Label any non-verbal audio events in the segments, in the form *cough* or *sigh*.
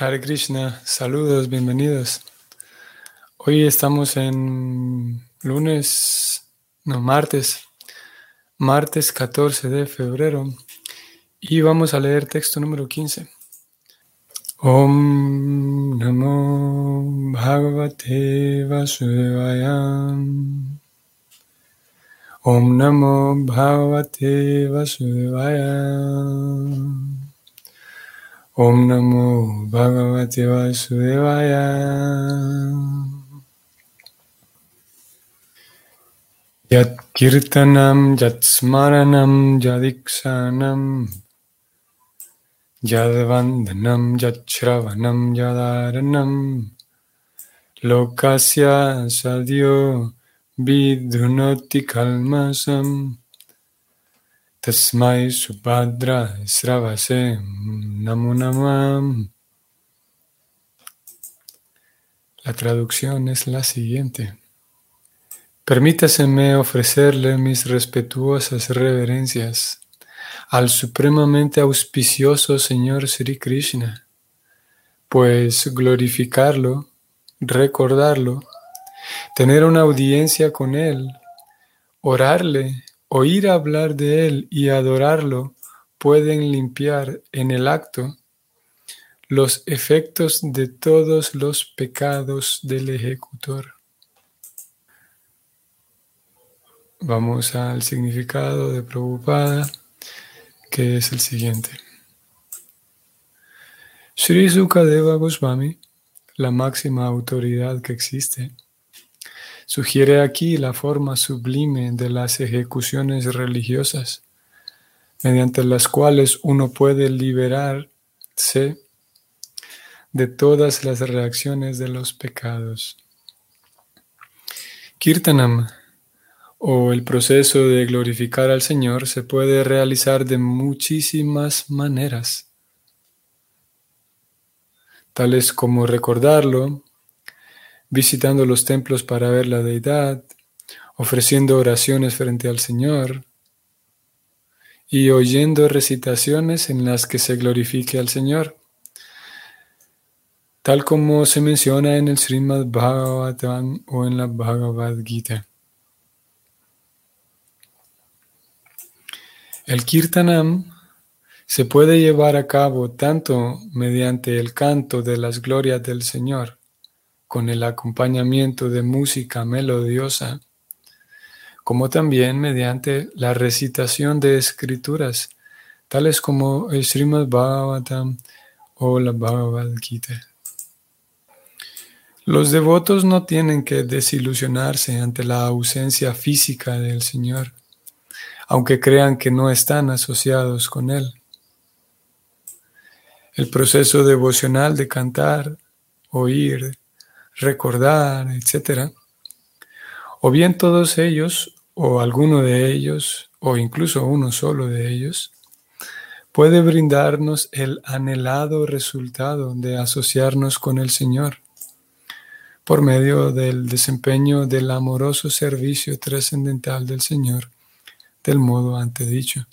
Hare Krishna, saludos, bienvenidos. Hoy estamos en lunes, no, martes, martes 14 de febrero y vamos a leer texto número 15. Om Namo Bhagavate Vasudevaya. Om Namo Bhagavate Vasudevaya. ओम नमो भगवते वासुदेवाय यत्कीर्तनं यत्स्मरणं यदीक्षानं यद्वन्धनं यच्छ्रवणं यदारणं लोकस्य सद्यो विधुनोति कल्मषम् Tasmai Subhadra Sravase Namunamam. La traducción es la siguiente. Permítaseme ofrecerle mis respetuosas reverencias al supremamente auspicioso Señor Sri Krishna, pues glorificarlo, recordarlo, tener una audiencia con Él, orarle Oír hablar de Él y adorarlo pueden limpiar en el acto los efectos de todos los pecados del ejecutor. Vamos al significado de Prabhupada, que es el siguiente. Sri Sukadeva Goswami, la máxima autoridad que existe, Sugiere aquí la forma sublime de las ejecuciones religiosas, mediante las cuales uno puede liberarse de todas las reacciones de los pecados. Kirtanam o el proceso de glorificar al Señor se puede realizar de muchísimas maneras, tales como recordarlo, visitando los templos para ver la deidad, ofreciendo oraciones frente al Señor y oyendo recitaciones en las que se glorifique al Señor, tal como se menciona en el Srimad Bhagavatam o en la Bhagavad Gita. El Kirtanam se puede llevar a cabo tanto mediante el canto de las glorias del Señor, con el acompañamiento de música melodiosa, como también mediante la recitación de escrituras, tales como el Srimad Bhagavatam o la Bhagavad Gita. Los devotos no tienen que desilusionarse ante la ausencia física del Señor, aunque crean que no están asociados con Él. El proceso devocional de cantar, oír, recordar, etc. O bien todos ellos, o alguno de ellos, o incluso uno solo de ellos, puede brindarnos el anhelado resultado de asociarnos con el Señor por medio del desempeño del amoroso servicio trascendental del Señor del modo antedicho.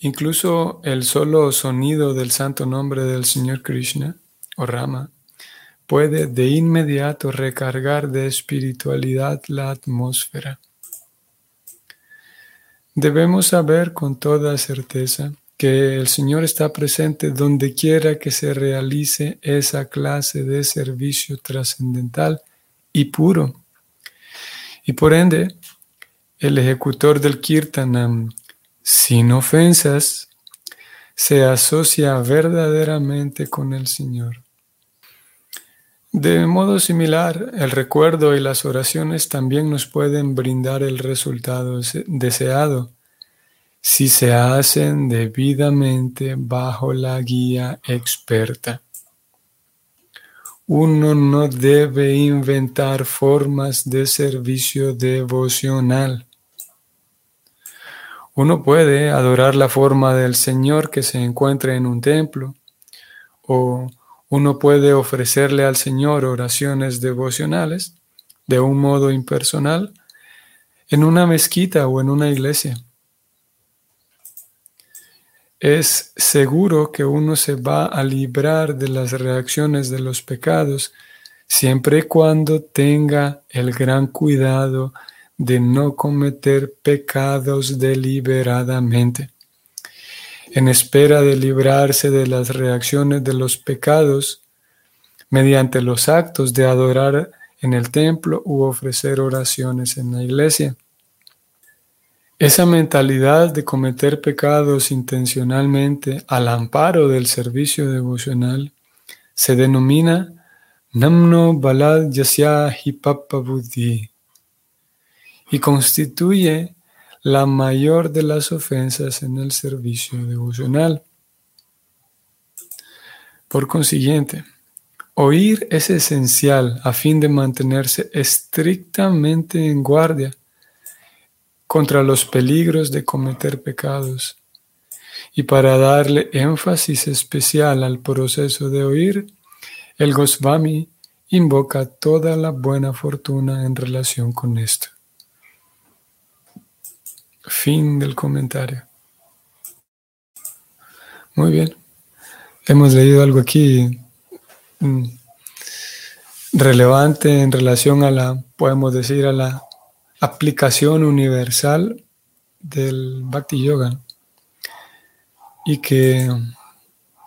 Incluso el solo sonido del santo nombre del Señor Krishna o rama puede de inmediato recargar de espiritualidad la atmósfera. Debemos saber con toda certeza que el Señor está presente donde quiera que se realice esa clase de servicio trascendental y puro. Y por ende, el ejecutor del kirtanam, sin ofensas, se asocia verdaderamente con el Señor. De modo similar, el recuerdo y las oraciones también nos pueden brindar el resultado deseado si se hacen debidamente bajo la guía experta. Uno no debe inventar formas de servicio devocional. Uno puede adorar la forma del Señor que se encuentra en un templo o uno puede ofrecerle al Señor oraciones devocionales de un modo impersonal en una mezquita o en una iglesia. es seguro que uno se va a librar de las reacciones de los pecados siempre y cuando tenga el gran cuidado de no cometer pecados deliberadamente. En espera de librarse de las reacciones de los pecados, mediante los actos de adorar en el templo u ofrecer oraciones en la iglesia. Esa mentalidad de cometer pecados intencionalmente al amparo del servicio devocional se denomina Namno Balad Yasya Hipapa Buddhi y constituye la mayor de las ofensas en el servicio devocional. Por consiguiente, oír es esencial a fin de mantenerse estrictamente en guardia contra los peligros de cometer pecados. Y para darle énfasis especial al proceso de oír, el Goswami invoca toda la buena fortuna en relación con esto. Fin del comentario. Muy bien. Hemos leído algo aquí mm, relevante en relación a la, podemos decir, a la aplicación universal del Bhakti Yoga y que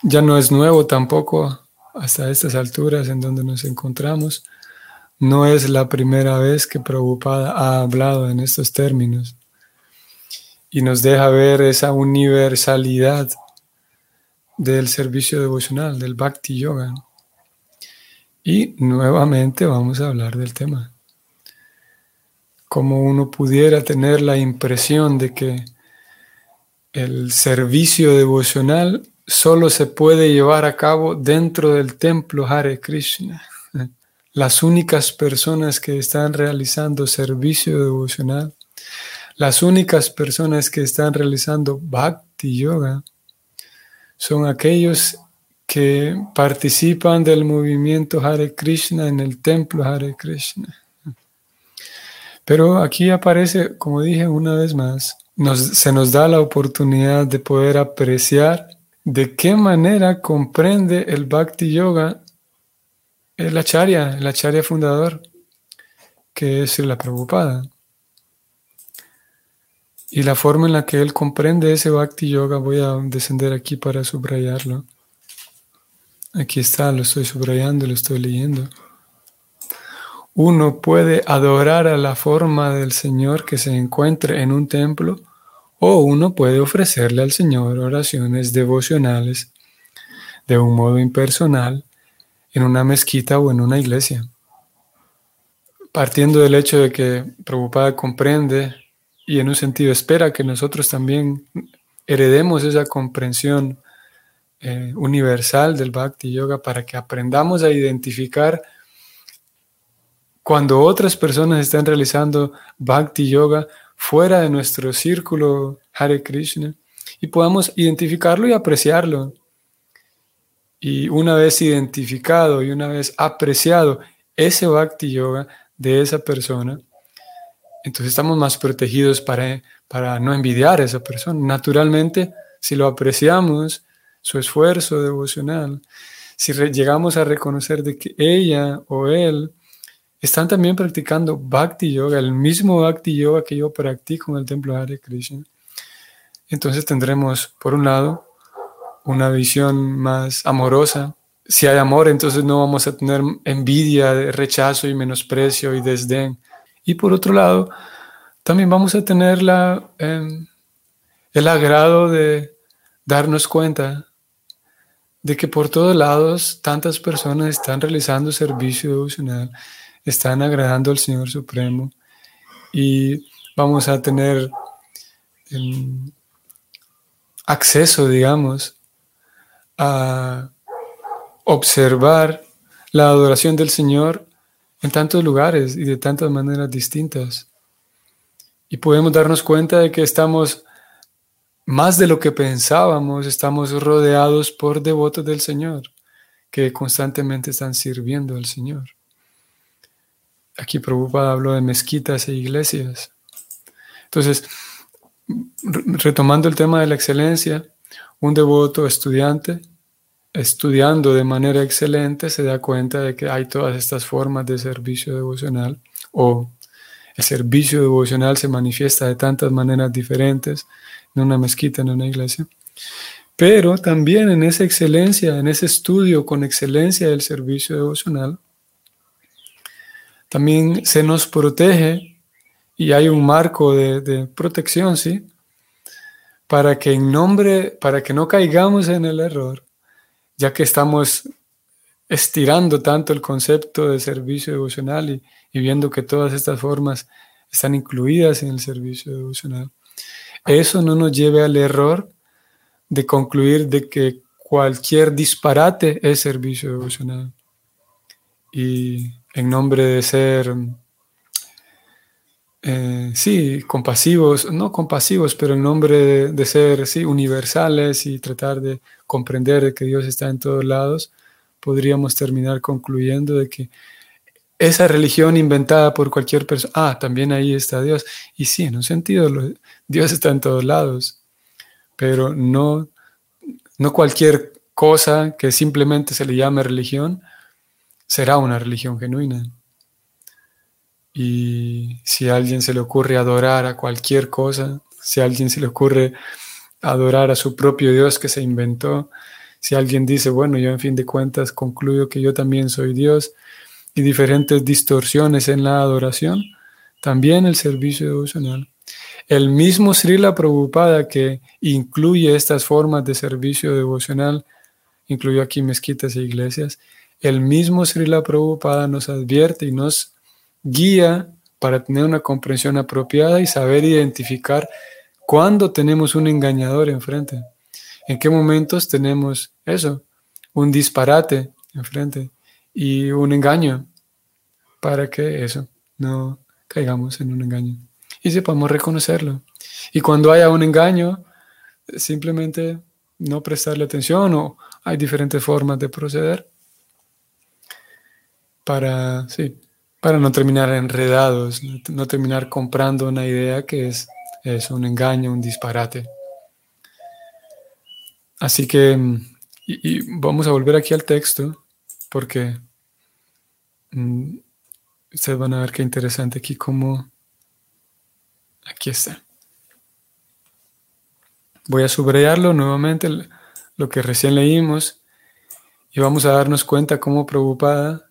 ya no es nuevo tampoco hasta estas alturas en donde nos encontramos. No es la primera vez que Prabhupada ha hablado en estos términos y nos deja ver esa universalidad del servicio devocional, del Bhakti Yoga. Y nuevamente vamos a hablar del tema como uno pudiera tener la impresión de que el servicio devocional solo se puede llevar a cabo dentro del templo Hare Krishna. *laughs* Las únicas personas que están realizando servicio devocional, las únicas personas que están realizando bhakti yoga, son aquellos que participan del movimiento Hare Krishna en el templo Hare Krishna. Pero aquí aparece, como dije una vez más, se nos da la oportunidad de poder apreciar de qué manera comprende el Bhakti Yoga el Acharya, el Acharya fundador, que es la Prabhupada. Y la forma en la que él comprende ese Bhakti Yoga, voy a descender aquí para subrayarlo. Aquí está, lo estoy subrayando, lo estoy leyendo uno puede adorar a la forma del Señor que se encuentre en un templo o uno puede ofrecerle al Señor oraciones devocionales de un modo impersonal en una mezquita o en una iglesia. Partiendo del hecho de que Prabhupada comprende y en un sentido espera que nosotros también heredemos esa comprensión eh, universal del Bhakti Yoga para que aprendamos a identificar cuando otras personas están realizando bhakti yoga fuera de nuestro círculo Hare Krishna y podamos identificarlo y apreciarlo. Y una vez identificado y una vez apreciado ese bhakti yoga de esa persona, entonces estamos más protegidos para, para no envidiar a esa persona. Naturalmente, si lo apreciamos, su esfuerzo devocional, si llegamos a reconocer de que ella o él están también practicando Bhakti Yoga, el mismo Bhakti Yoga que yo practico en el templo Hare Krishna. Entonces tendremos, por un lado, una visión más amorosa. Si hay amor, entonces no vamos a tener envidia, rechazo y menosprecio y desdén. Y por otro lado, también vamos a tener la, em, el agrado de darnos cuenta de que por todos lados tantas personas están realizando servicio devocional están agradando al Señor Supremo y vamos a tener em, acceso, digamos, a observar la adoración del Señor en tantos lugares y de tantas maneras distintas. Y podemos darnos cuenta de que estamos, más de lo que pensábamos, estamos rodeados por devotos del Señor que constantemente están sirviendo al Señor. Aquí Prabhupada habló de mezquitas e iglesias. Entonces, retomando el tema de la excelencia, un devoto estudiante, estudiando de manera excelente, se da cuenta de que hay todas estas formas de servicio devocional o el servicio devocional se manifiesta de tantas maneras diferentes en una mezquita, en una iglesia. Pero también en esa excelencia, en ese estudio con excelencia del servicio devocional, también se nos protege y hay un marco de, protección, ¿sí? Para que en nombre, para que no caigamos en el error, ya que estamos estirando tanto el concepto de servicio devocional y, viendo que todas estas formas están incluidas en el servicio devocional. Eso no nos lleve al error de concluir de que cualquier disparate es servicio devocional. Y en nombre de ser, eh, sí, compasivos, no compasivos, pero en nombre de, ser, sí, universales y tratar de comprender que Dios está en todos lados, podríamos terminar concluyendo de que esa religión inventada por cualquier persona, ah, también ahí está Dios. Y sí, en un sentido, Dios está en todos lados pero no, no cualquier cosa que simplemente se le llame religión será una religión genuina. Y si a alguien se le ocurre adorar a cualquier cosa, si a alguien se le ocurre adorar a su propio Dios que se inventó, si alguien dice, bueno, yo en fin de cuentas concluyo que yo también soy Dios, y diferentes distorsiones en la adoración, también el servicio devocional. El mismo Srila Prabhupada que incluye estas formas de servicio devocional, incluyó aquí mezquitas e iglesias, el mismo Srila Prabhupada nos advierte y nos guía para tener una comprensión apropiada y saber identificar cuándo tenemos un engañador enfrente, en qué momentos tenemos eso, un disparate enfrente y un engaño, para que eso no caigamos en un engaño y sepamos reconocerlo. Y cuando haya un engaño, simplemente no prestarle atención o hay diferentes formas de proceder para, sí, para no terminar enredados, no terminar comprando una idea que es, es un engaño, un disparate. Así que, y, vamos a volver aquí al texto, porque mm, ustedes van a ver qué interesante aquí cómo Aquí está. Voy a subrayarlo nuevamente, lo que recién leímos, y vamos a darnos cuenta cómo preocupada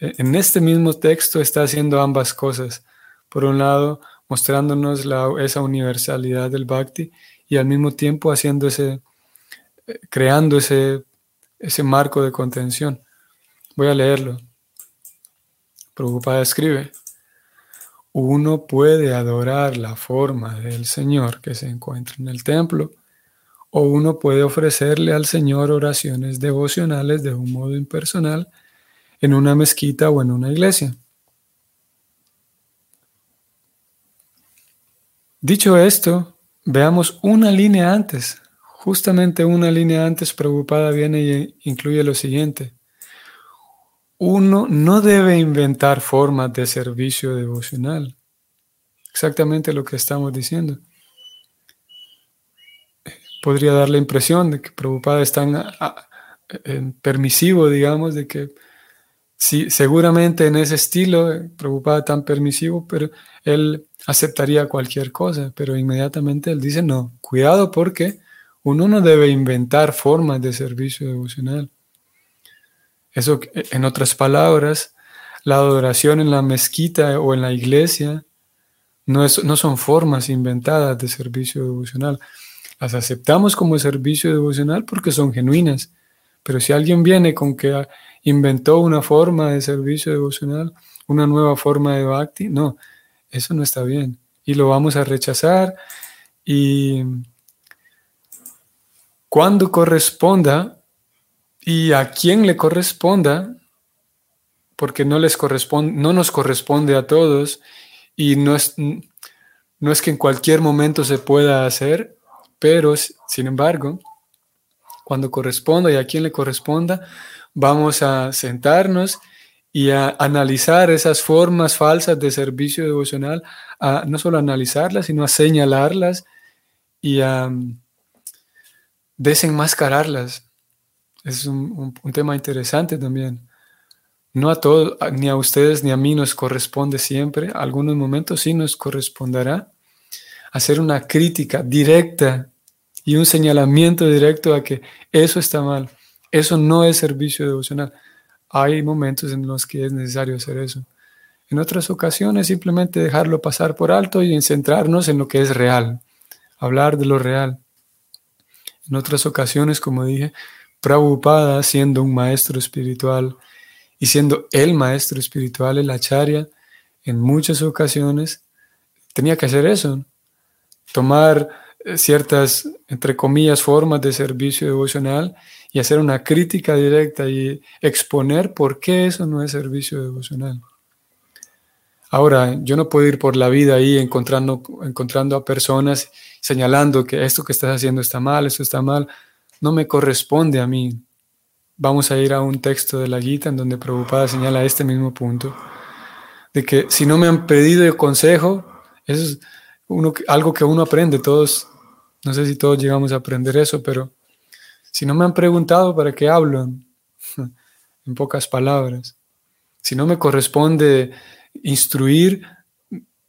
en este mismo texto está haciendo ambas cosas. Por un lado, mostrándonos esa universalidad del bhakti y al mismo tiempo haciendo ese, eh, creando ese, ese marco de contención. Voy a leerlo. Preocupada escribe uno puede adorar la forma del Señor que se encuentra en el templo, o uno puede ofrecerle al Señor oraciones devocionales de un modo impersonal en una mezquita o en una iglesia. Dicho esto, veamos una línea antes. Justamente una línea antes preocupada viene y incluye lo siguiente. Uno no debe inventar formas de servicio devocional. Exactamente lo que estamos diciendo. Podría dar la impresión de que Prabhupada es tan permisivo, digamos, de que sí, seguramente en ese estilo, eh, Prabhupada tan permisivo, pero él aceptaría cualquier cosa, pero inmediatamente él dice, no, cuidado porque uno no debe inventar formas de servicio devocional. Eso, en otras palabras, la adoración en la mezquita o en la iglesia no, es, no son formas inventadas de servicio devocional. Las aceptamos como servicio devocional porque son genuinas. Pero si alguien viene con que inventó una forma de servicio devocional, una nueva forma de bhakti, no, eso no está bien. Y lo vamos a rechazar. Y cuando corresponda, y a quien le corresponda, porque no, les corresponde, no nos corresponde a todos y no es, no es que en cualquier momento se pueda hacer, pero sin embargo, cuando corresponda y a quien le corresponda, vamos a sentarnos y a analizar esas formas falsas de servicio devocional, a no solo analizarlas, sino a señalarlas y a desenmascararlas. Es un, tema interesante también. No a todos, ni a ustedes ni a mí nos corresponde siempre. Algunos momentos sí nos corresponderá hacer una crítica directa y un señalamiento directo a que eso está mal. Eso no es servicio devocional. Hay momentos en los que es necesario hacer eso. En otras ocasiones simplemente dejarlo pasar por alto y centrarnos en lo que es real, hablar de lo real. En otras ocasiones, como dije, Prabhupada siendo un maestro espiritual y siendo el maestro espiritual, el acharya, en muchas ocasiones tenía que hacer eso, tomar ciertas, entre comillas, formas de servicio devocional y hacer una crítica directa y exponer por qué eso no es servicio devocional. Ahora, yo no puedo ir por la vida ahí encontrando, encontrando a personas señalando que esto que estás haciendo está mal, esto está mal. No me corresponde a mí. Vamos a ir a un texto de la Gita en donde Prabhupada señala este mismo punto, de que si no me han pedido consejo, eso es uno, algo que uno aprende, todos, no sé si todos llegamos a aprender eso, pero si no me han preguntado, ¿para qué hablo? *laughs* en pocas palabras. Si no me corresponde instruir,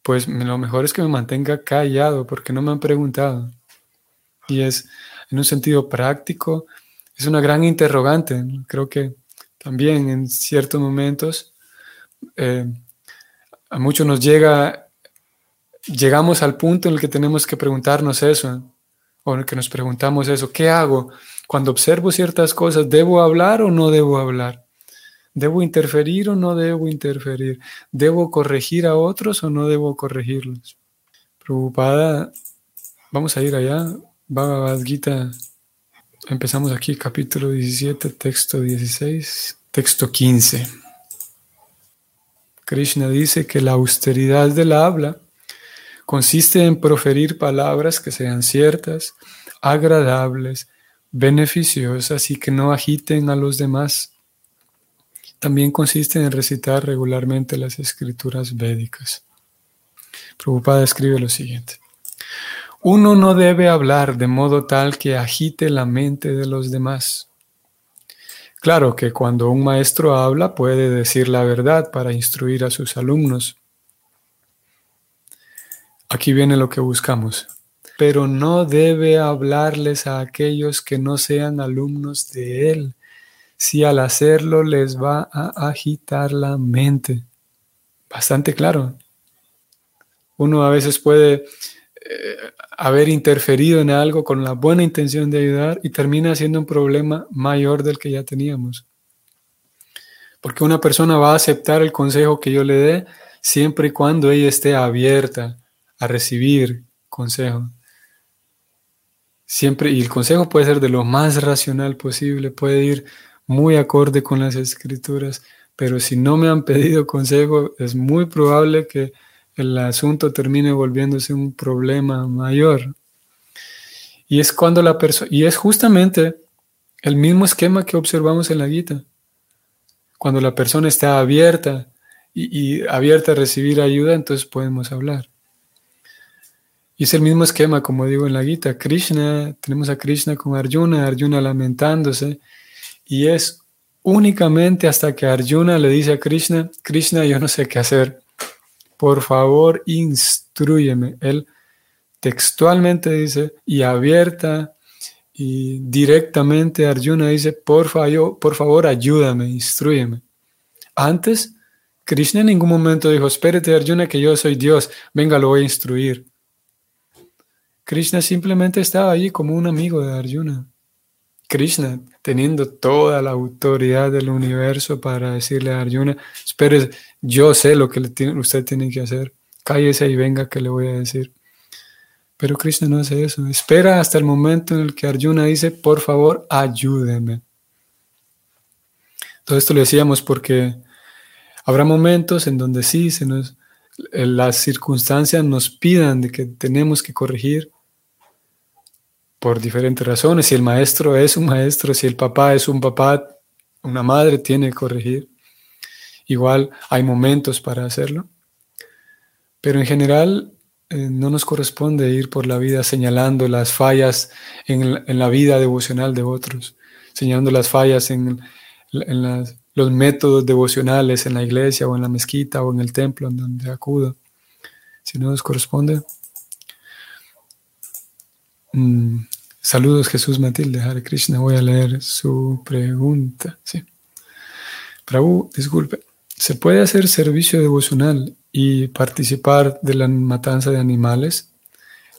pues lo mejor es que me mantenga callado porque no me han preguntado. Y es, en un sentido práctico, es una gran interrogante. Creo que también en ciertos momentos eh, a muchos nos llega, llegamos al punto en el que tenemos que preguntarnos eso, o en el que nos preguntamos eso, ¿qué hago? Cuando observo ciertas cosas, ¿debo hablar o no debo hablar? ¿Debo interferir o no debo interferir? ¿Debo corregir a otros o no debo corregirlos? Preocupada, vamos a ir allá. Bhagavad Gita, empezamos aquí, capítulo 17, texto 16, texto 15. Krishna dice que la austeridad del habla consiste en proferir palabras que sean ciertas, agradables, beneficiosas y que no agiten a los demás también consiste en recitar regularmente las escrituras védicas. Prabhupada escribe lo siguiente. Uno no debe hablar de modo tal que agite la mente de los demás. Claro que cuando un maestro habla puede decir la verdad para instruir a sus alumnos. Aquí viene lo que buscamos. Pero no debe hablarles a aquellos que no sean alumnos de él si al hacerlo les va a agitar la mente. Bastante claro. Uno a veces puede eh, haber interferido en algo con la buena intención de ayudar y termina siendo un problema mayor del que ya teníamos. Porque una persona va a aceptar el consejo que yo le dé siempre y cuando ella esté abierta a recibir consejo. Siempre, y el consejo puede ser de lo más racional posible, puede ir muy acorde con las escrituras, pero si no me han pedido consejo, es muy probable que el asunto termine volviéndose un problema mayor. Y es cuando la persona, y es justamente el mismo esquema que observamos en la guita. Cuando la persona está abierta y, y abierta a recibir ayuda, entonces podemos hablar. Y es el mismo esquema, como digo en la guita. Krishna, tenemos a Krishna con Arjuna, Arjuna lamentándose, y es únicamente hasta que Arjuna le dice a Krishna, Krishna, yo no sé qué hacer, por favor, instruyeme. Él textualmente dice, y abierta y directamente Arjuna dice, por favor, por favor, ayúdame, instruyeme. Antes, Krishna en ningún momento dijo, espérate Arjuna que yo soy Dios, venga, lo voy a instruir. Krishna simplemente estaba allí como un amigo de Arjuna. Krishna, teniendo toda la autoridad del universo para decirle a Arjuna, espere, yo sé lo que usted tiene que hacer, cállese y venga que le voy a decir. Pero Krishna no hace eso, espera hasta el momento en el que Arjuna dice, por favor, ayúdeme. Todo esto lo decíamos porque habrá momentos en donde sí, se nos, las circunstancias nos pidan de que tenemos que corregir, por diferentes razones. Si el maestro es un maestro, si el papá es un papá, una madre tiene que corregir. Igual hay momentos para hacerlo. Pero en general eh, no nos corresponde ir por la vida señalando las fallas en, la vida devocional de otros, señalando las fallas en, los métodos devocionales en la iglesia o en la mezquita o en el templo en donde acudo. Si no nos corresponde. Mm, saludos Jesús Matilde, Hare Krishna. Voy a leer su pregunta. Sí. Prabhu, disculpe. ¿Se puede hacer servicio devocional y participar de la matanza de animales,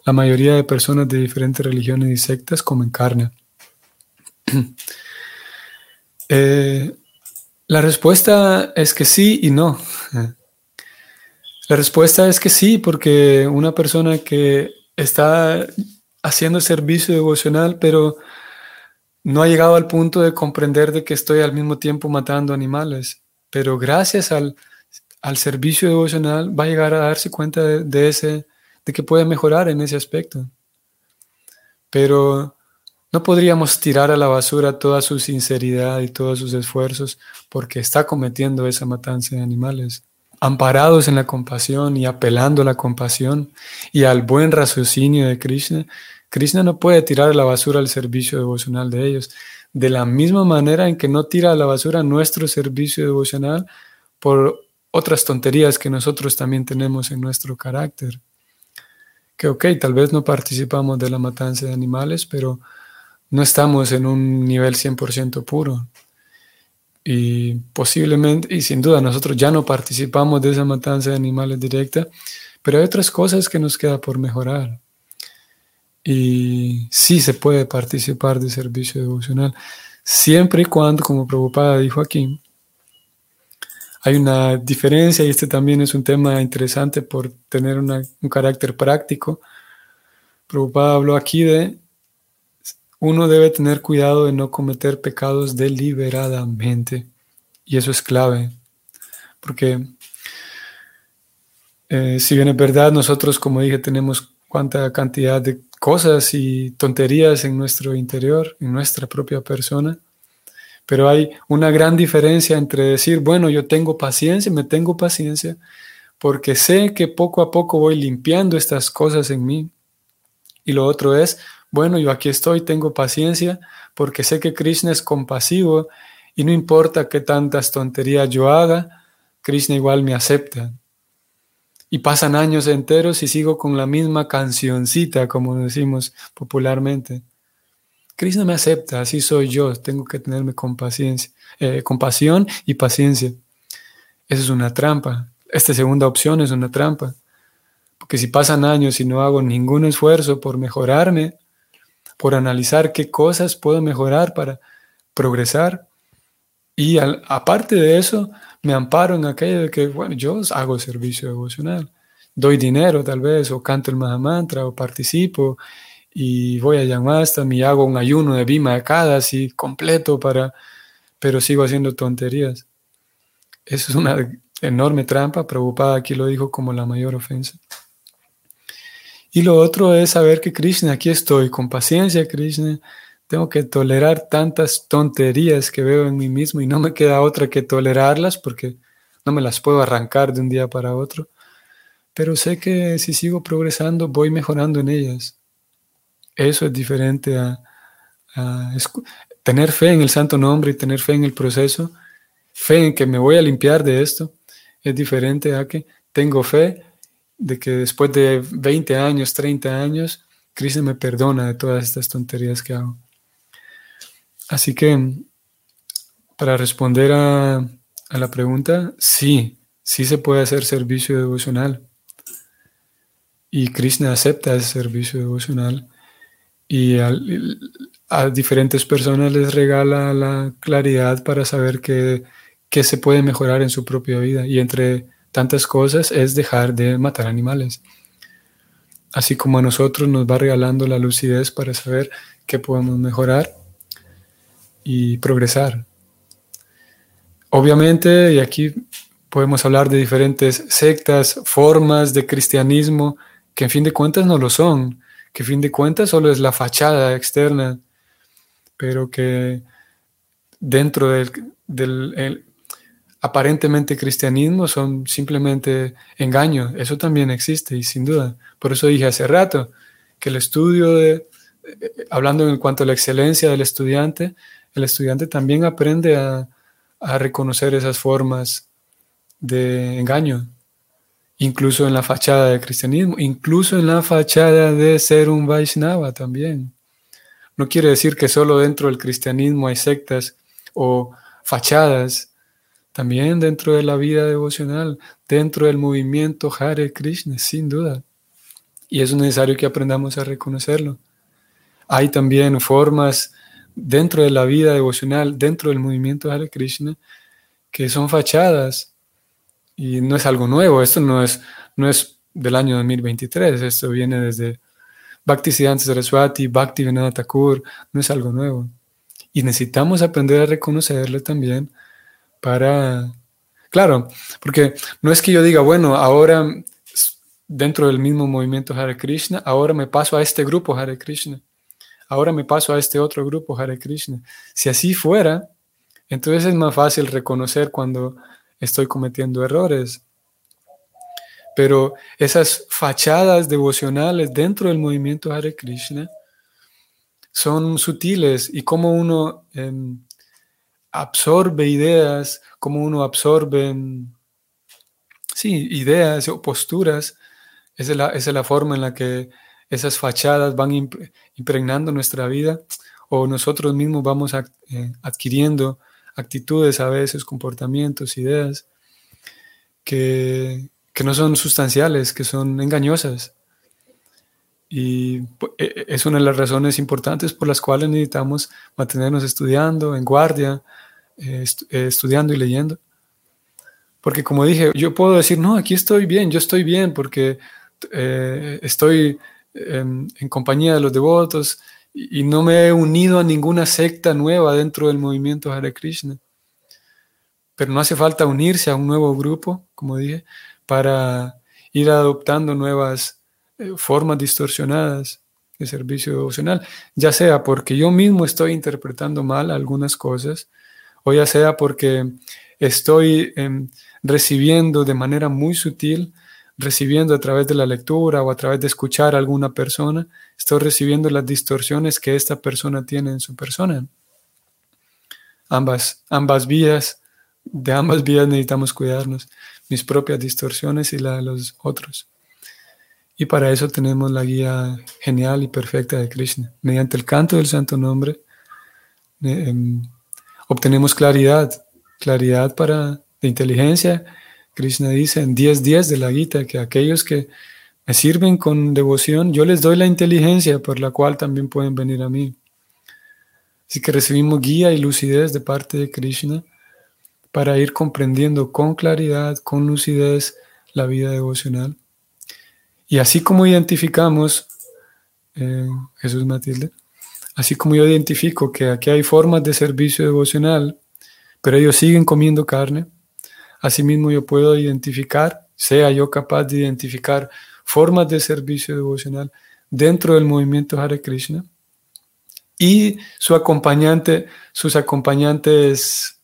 la mayoría de personas de diferentes religiones y sectas comen carne. *clears throat* Eh, la respuesta es que sí y no. La respuesta es que sí, porque una persona que está haciendo servicio devocional, pero no ha llegado al punto de comprender de que estoy al mismo tiempo matando animales. Pero gracias al al servicio devocional, va a llegar a darse cuenta de, ese, de que puede mejorar en ese aspecto. Pero no podríamos tirar a la basura toda su sinceridad y todos sus esfuerzos porque está cometiendo esa matanza de animales. Amparados en la compasión y apelando a la compasión y al buen raciocinio de Krishna, Krishna no puede tirar la basura el servicio devocional de ellos. De la misma manera en que no tira a la basura nuestro servicio devocional por otras tonterías que nosotros también tenemos en nuestro carácter. Que ok, tal vez no participamos de la matanza de animales, pero no estamos en un nivel 100% puro. Y posiblemente, y sin duda, nosotros ya no participamos de esa matanza de animales directa, pero hay otras cosas que nos queda por mejorar. Y sí se puede participar de servicio devocional, siempre y cuando, como Prabhupada dijo aquí, hay una diferencia y este también es un tema interesante por tener un carácter práctico. Prabhupada habló aquí de uno debe tener cuidado de no cometer pecados deliberadamente y eso es clave porque eh, si bien es verdad nosotros como dije tenemos cuánta cantidad de cosas y tonterías en nuestro interior, en nuestra propia persona, pero hay una gran diferencia entre decir, bueno, yo tengo paciencia, me tengo paciencia, porque sé que poco a poco voy limpiando estas cosas en mí. Y lo otro es, bueno, yo aquí estoy, tengo paciencia, porque sé que Krishna es compasivo y no importa qué tantas tonterías yo haga, Krishna igual me acepta. Y pasan años enteros y sigo con la misma cancioncita, como decimos popularmente. Krishna me acepta, así soy yo, tengo que tenerme eh, compasión y paciencia. Esa es una trampa. Esta segunda opción es una trampa. Porque si pasan años y no hago ningún esfuerzo por mejorarme, por analizar qué cosas puedo mejorar para progresar, y aparte de eso, me amparo en aquello de que, bueno, yo hago servicio devocional, doy dinero tal vez, o canto el Mahamantra, o participo, y voy a hasta y hago un ayuno de Bima de cada así completo para, pero sigo haciendo tonterías. Eso es una enorme trampa, preocupada aquí lo dijo como la mayor ofensa. Y lo otro es saber que Krishna, aquí estoy, con paciencia Krishna, tengo que tolerar tantas tonterías que veo en mí mismo y no me queda otra que tolerarlas porque no me las puedo arrancar de un día para otro. Pero sé que si sigo progresando voy mejorando en ellas. Eso es diferente a, tener fe en el santo nombre y tener fe en el proceso, fe en que me voy a limpiar de esto, es diferente a que tengo fe de que después de 20 años, 30 años, Cristo me perdona de todas estas tonterías que hago. Así que, para responder a, a la pregunta, sí, sí se puede hacer servicio devocional. Y Krishna acepta ese servicio devocional y a, diferentes personas les regala la claridad para saber qué se puede mejorar en su propia vida. Y entre tantas cosas es dejar de matar animales. Así como a nosotros nos va regalando la lucidez para saber qué podemos mejorar y progresar. Obviamente, y aquí podemos hablar de diferentes sectas, formas de cristianismo, que en fin de cuentas no lo son que fin de cuentas solo es la fachada externa, pero que dentro del, aparentemente cristianismo son simplemente engaño. Eso también existe y sin duda. Por eso dije hace rato que el estudio de, eh, hablando en cuanto a la excelencia del estudiante, el estudiante también aprende a, a reconocer esas formas de engaño, incluso en la fachada del cristianismo, incluso en la fachada de ser un Vaishnava también. No quiere decir que solo dentro del cristianismo hay sectas o fachadas, también dentro de la vida devocional, dentro del movimiento Hare Krishna, sin duda. Y es necesario que aprendamos a reconocerlo. Hay también formas dentro de la vida devocional, dentro del movimiento Hare Krishna, que son fachadas. Y no es algo nuevo, esto no es, no es del año 2023, esto viene desde Bhakti Siddhanta Saraswati, Bhakti Vinod Thakur, no es algo nuevo. Y necesitamos aprender a reconocerlo también para... Claro, porque no es que yo diga, bueno, ahora dentro del mismo movimiento Hare Krishna, ahora me paso a este grupo Hare Krishna, ahora me paso a este otro grupo Hare Krishna. Si así fuera, entonces es más fácil reconocer cuando estoy cometiendo errores. Pero esas fachadas devocionales dentro del movimiento Hare Krishna son sutiles y cómo uno em, absorbe ideas, cómo uno absorbe, sí, ideas o posturas, esa es, la, es la forma en la que esas fachadas van impregnando nuestra vida o nosotros mismos vamos eh, adquiriendo actitudes a veces, comportamientos, ideas que, que no son sustanciales, que son engañosas. Y e, e, es una de las razones importantes por las cuales necesitamos mantenernos estudiando, en guardia, eh, eh, estudiando y leyendo. Porque como dije, yo puedo decir, no, aquí estoy bien, yo estoy bien porque eh, estoy en, compañía de los devotos y, no me he unido a ninguna secta nueva dentro del movimiento Hare Krishna. Pero no hace falta unirse a un nuevo grupo, como dije, para ir adoptando nuevas eh, formas distorsionadas de servicio devocional, ya sea porque yo mismo estoy interpretando mal algunas cosas, o ya sea porque estoy em, recibiendo de manera muy sutil, recibiendo a través de la lectura o a través de escuchar a alguna persona, estoy recibiendo las distorsiones que esta persona tiene en su persona. Ambas, ambas vías, de ambas vías necesitamos cuidarnos, mis propias distorsiones y la de los otros. Y para eso tenemos la guía genial y perfecta de Krishna. Mediante el canto del santo nombre eh, em, obtenemos claridad, claridad para de inteligencia. Krishna dice en 10.10 de la Gita que aquellos que me sirven con devoción, yo les doy la inteligencia por la cual también pueden venir a mí. Así que recibimos guía y lucidez de parte de Krishna para ir comprendiendo con claridad, con lucidez la vida devocional. Y así como identificamos, eh, Jesús Matilde, así como yo identifico que aquí hay formas de servicio devocional, pero ellos siguen comiendo carne, asimismo yo puedo identificar, sea yo capaz de identificar formas de servicio devocional dentro del movimiento Hare Krishna y su acompañante, sus acompañantes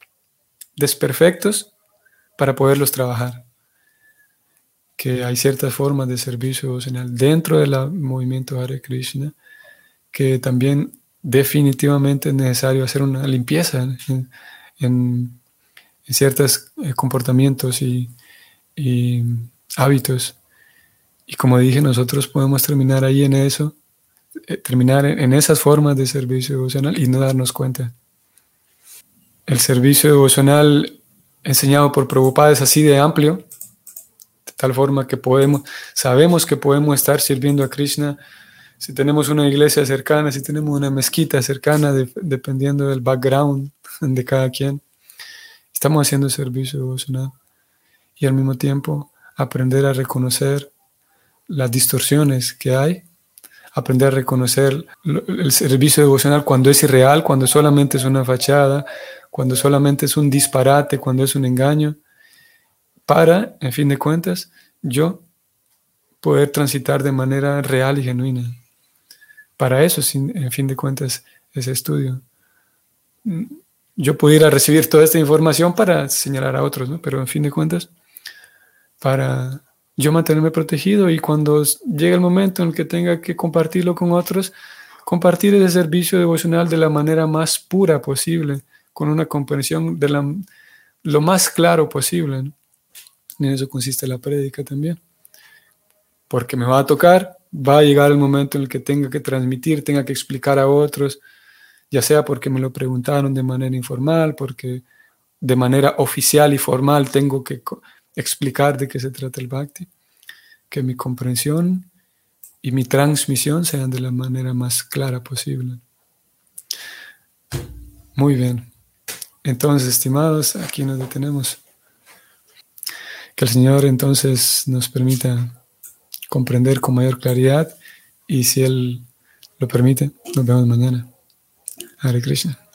desperfectos para poderlos trabajar que hay ciertas formas de servicio devocional dentro del movimiento Hare Krishna que también definitivamente es necesario hacer una limpieza en, ciertos eh, comportamientos y, hábitos. Y como dije, nosotros podemos terminar ahí en eso, eh, terminar en, esas formas de servicio devocional y no darnos cuenta. El servicio devocional enseñado por Prabhupada es así de amplio tal forma que sabemos que podemos estar sirviendo a Krishna si tenemos una iglesia cercana, si tenemos una mezquita cercana, dependiendo del background *laughs* de cada quien. Estamos haciendo servicio devocional y al mismo tiempo aprender a reconocer las distorsiones que hay, aprender a reconocer el servicio devocional cuando es irreal, cuando solamente es una fachada, cuando solamente es un disparate, cuando es un engaño, para, en fin de cuentas, yo poder transitar de manera real y genuina. Para eso, en fin de cuentas, ese estudio. yo pudiera recibir toda esta información para señalar a otros, ¿no? Pero en fin de cuentas, para yo mantenerme protegido y cuando llegue el momento en el que tenga que compartirlo con otros, compartir ese servicio devocional de la manera más pura posible, con una comprensión de la, lo más claro posible. En eso consiste la prédica también. Porque me va a tocar, va a llegar el momento en el que tenga que transmitir, tenga que explicar a otros, ya sea porque me lo preguntaron de manera informal, porque de manera oficial y formal tengo que explicar de qué se trata el bhakti, que mi comprensión y mi transmisión sean de la manera más clara posible. Muy bien. Entonces, estimados, aquí nos detenemos. Que el Señor entonces nos permita comprender con mayor claridad y si Él lo permite, nos vemos mañana. Hare Krishna.